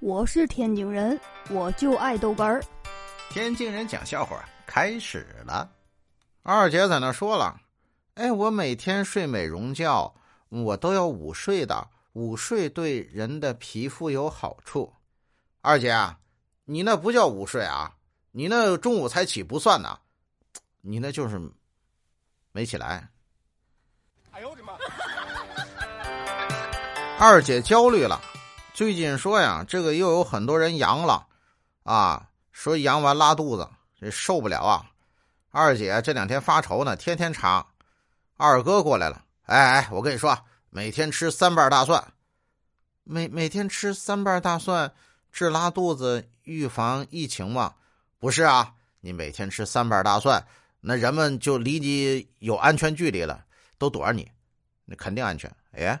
我是天津人，我就爱豆干儿。天津人讲笑话开始了。二姐在那说了：“哎，我每天睡美容觉，我都要午睡的。午睡对人的皮肤有好处。”二姐啊，你那不叫午睡啊，你那中午才起不算呢，你那就是没起来。哎呦我的妈！二姐焦虑了。最近说呀，这个又有很多人阳了，啊，说阳完拉肚子，这受不了啊。二姐这两天发愁呢，天天查。二哥过来了，哎哎，我跟你说，每天吃三瓣大蒜，每每天吃三瓣大蒜治拉肚子，预防疫情吗？不是啊，你每天吃三瓣大蒜，那人们就离你有安全距离了，都躲着你，那肯定安全。哎。